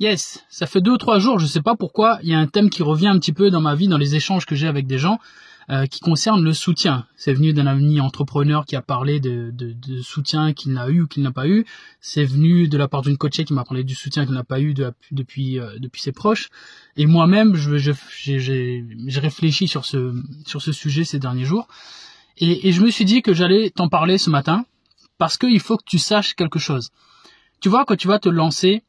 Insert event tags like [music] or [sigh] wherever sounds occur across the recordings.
Yes, ça fait deux ou trois jours, je sais pas pourquoi, il y a un thème qui revient un petit peu dans ma vie, dans les échanges que j'ai avec des gens, euh, qui concerne le soutien. C'est venu d'un ami entrepreneur qui a parlé de, de, soutien qu'il n'a eu ou qu'il n'a pas eu. C'est venu de la part d'une coachée qui m'a parlé du soutien qu'il n'a pas eu depuis euh, depuis ses proches. Et moi-même, j'ai je, j'ai réfléchi sur ce sur ce sujet ces derniers jours. Et, et je me suis dit que j'allais t'en parler ce matin parce qu'il faut que tu saches quelque chose. Tu vois, quand tu vas te lancer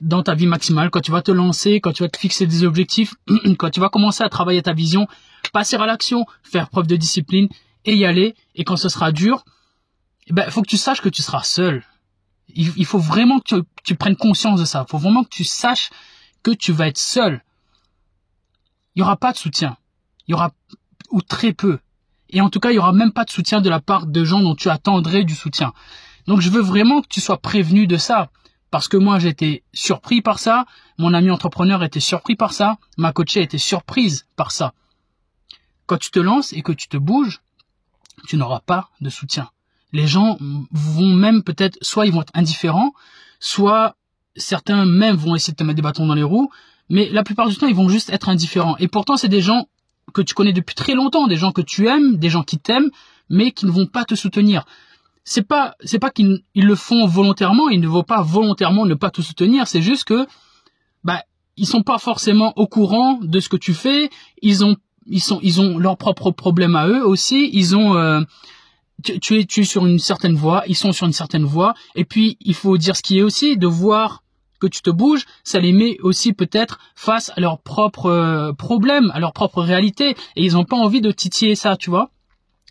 dans ta vie maximale, quand tu vas te lancer, quand tu vas te fixer des objectifs, [clears throat] quand tu vas commencer à travailler ta vision, passer à l'action, faire preuve de discipline et y aller, et quand ce sera dur, eh ben, faut que tu saches que tu seras seul. Il, faut vraiment que tu, tu, prennes conscience de ça. Il faut vraiment que tu saches que tu vas être seul. Il y aura pas de soutien. Il y aura, ou très peu. Et en tout cas, il y aura même pas de soutien de la part de gens dont tu attendrais du soutien. Donc je veux vraiment que tu sois prévenu de ça. Parce que moi, j'étais surpris par ça. Mon ami entrepreneur était surpris par ça. Ma coachée était surprise par ça. Quand tu te lances et que tu te bouges, tu n'auras pas de soutien. Les gens vont même peut-être, soit ils vont être indifférents, soit certains même vont essayer de te mettre des bâtons dans les roues, mais la plupart du temps, ils vont juste être indifférents. Et pourtant, c'est des gens que tu connais depuis très longtemps, des gens que tu aimes, des gens qui t'aiment, mais qui ne vont pas te soutenir c'est pas c'est pas qu'ils le font volontairement, ils ne vont pas volontairement ne pas te soutenir, c'est juste que bah ils sont pas forcément au courant de ce que tu fais, ils ont ils sont ils ont leurs propres problèmes à eux aussi, ils ont euh, tu, es tu es sur une certaine voie, ils sont sur une certaine voie et puis il faut dire ce qui est aussi de voir que tu te bouges, ça les met aussi peut-être face à leurs propres euh, problèmes, à leur propre réalité et ils ont pas envie de titiller ça, tu vois.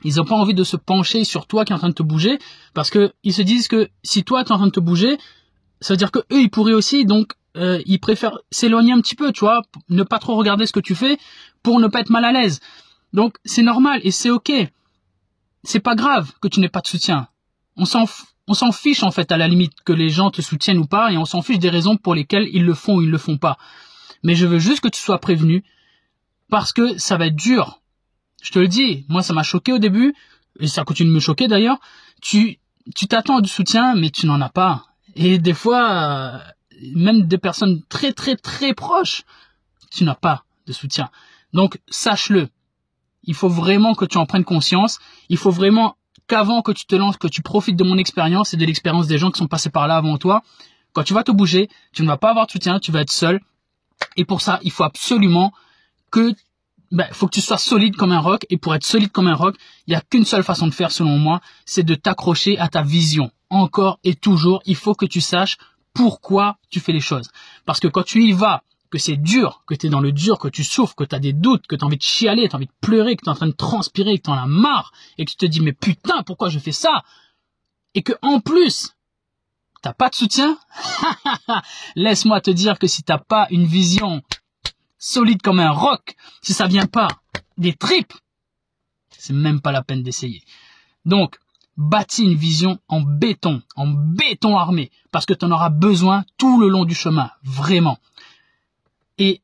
Ils n'ont pas envie de se pencher sur toi qui est en train de te bouger parce que ils se disent que si toi tu es en train de te bouger, ça veut dire que eux ils pourraient aussi donc euh, ils préfèrent s'éloigner un petit peu, tu vois, ne pas trop regarder ce que tu fais pour ne pas être mal à l'aise. Donc c'est normal et c'est ok. C'est pas grave que tu n'aies pas de soutien. On s'en fiche en fait à la limite que les gens te soutiennent ou pas et on s'en fiche des raisons pour lesquelles ils le font ou ils le font pas. Mais je veux juste que tu sois prévenu parce que ça va être dur je te le dis, moi ça m'a choqué au début, et ça continue de me choquer d'ailleurs. Tu tu t'attends du soutien, mais tu n'en as pas. Et des fois, euh, même des personnes très très très proches, tu n'as pas de soutien. Donc sache-le. Il faut vraiment que tu en prennes conscience. Il faut vraiment qu'avant que tu te lances, que tu profites de mon expérience et de l'expérience des gens qui sont passés par là avant toi. Quand tu vas te bouger, tu ne vas pas avoir de soutien, tu vas être seul. Et pour ça, il faut absolument que ben, faut que tu sois solide comme un roc. Et pour être solide comme un roc, il n'y a qu'une seule façon de faire, selon moi, c'est de t'accrocher à ta vision. Encore et toujours, il faut que tu saches pourquoi tu fais les choses. Parce que quand tu y vas, que c'est dur, que tu es dans le dur, que tu souffres, que tu as des doutes, que tu as envie de chialer, tu as envie de pleurer, que tu es en train de transpirer, que tu en as marre, et que tu te dis mais putain, pourquoi je fais ça? Et que en plus, t'as pas de soutien? [laughs] Laisse-moi te dire que si t'as pas une vision solide comme un roc, si ça vient pas des tripes, c'est même pas la peine d'essayer. Donc, bâtis une vision en béton, en béton armé, parce que tu en auras besoin tout le long du chemin, vraiment. Et,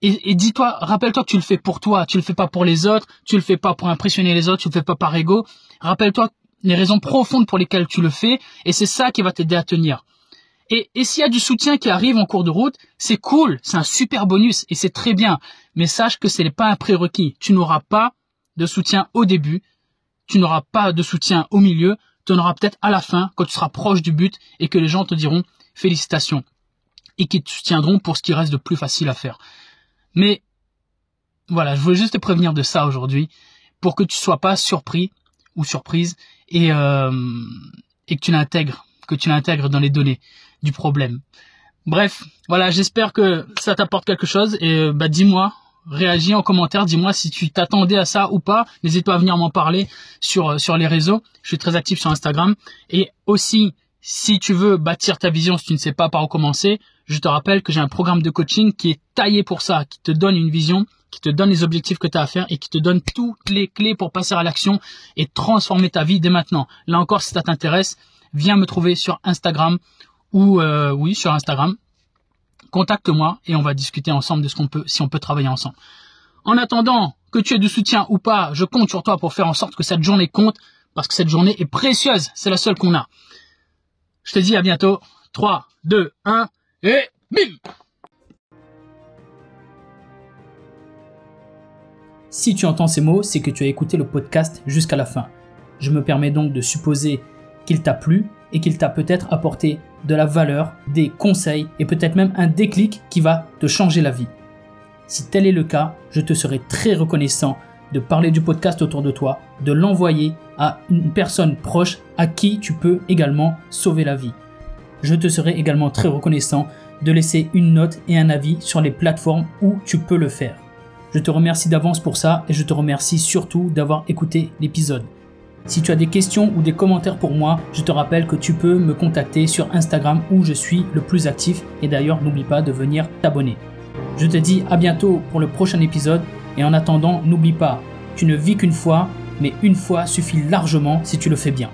et, dis-toi, rappelle-toi que tu le fais pour toi, tu le fais pas pour les autres, tu le fais pas pour impressionner les autres, tu le fais pas par ego. Rappelle-toi les raisons profondes pour lesquelles tu le fais, et c'est ça qui va t'aider à tenir. Et, s'il y a du soutien qui arrive en cours de route, c'est cool, c'est un super bonus et c'est très bien. Mais sache que ce n'est pas un prérequis. Tu n'auras pas de soutien au début, tu n'auras pas de soutien au milieu, tu en auras peut-être à la fin quand tu seras proche du but et que les gens te diront félicitations et qui te soutiendront pour ce qui reste de plus facile à faire. Mais voilà, je voulais juste te prévenir de ça aujourd'hui pour que tu sois pas surpris ou surprise et, euh, et que tu l'intègres, que tu l'intègres dans les données problème. Bref, voilà, j'espère que ça t'apporte quelque chose et euh, bah dis-moi, réagis en commentaire, dis-moi si tu t'attendais à ça ou pas. N'hésite pas à venir m'en parler sur euh, sur les réseaux. Je suis très actif sur Instagram et aussi Si tu veux bâtir ta vision, si tu ne sais pas par où commencer, je te rappelle que j'ai un programme de coaching qui est taillé pour ça, qui te donne une vision, qui te donne les objectifs que tu as à faire et qui te donne toutes les clés pour passer à l'action et transformer ta vie dès maintenant. Là encore, si ça t'intéresse, viens me trouver sur Instagram ou euh, oui sur Instagram. Contacte-moi et on va discuter ensemble de ce qu'on peut, si on peut travailler ensemble. En attendant, que tu aies du soutien ou pas, je compte sur toi pour faire en sorte que cette journée compte parce que cette journée est précieuse. C'est la seule qu'on a. Je te dis à bientôt. 3, 2, 1 et bim Si tu entends ces mots, c'est que tu as écouté le podcast jusqu'à la fin. Je me permets donc de supposer qu'il t'a plu et qu'il t'a peut-être apporté de la valeur, des conseils et peut-être même un déclic qui va te changer la vie. Si tel est le cas, je te serai très reconnaissant de parler du podcast autour de toi, de l'envoyer à une personne proche à qui tu peux également sauver la vie. Je te serai également très reconnaissant de laisser une note et un avis sur les plateformes où tu peux le faire. Je te remercie d'avance pour ça et je te remercie surtout d'avoir écouté l'épisode. Si tu as des questions ou des commentaires pour moi, je te rappelle que tu peux me contacter sur Instagram où je suis le plus actif et d'ailleurs n'oublie pas de venir t'abonner. Je te dis à bientôt pour le prochain épisode et en attendant n'oublie pas, tu ne vis qu'une fois, mais une fois suffit largement si tu le fais bien.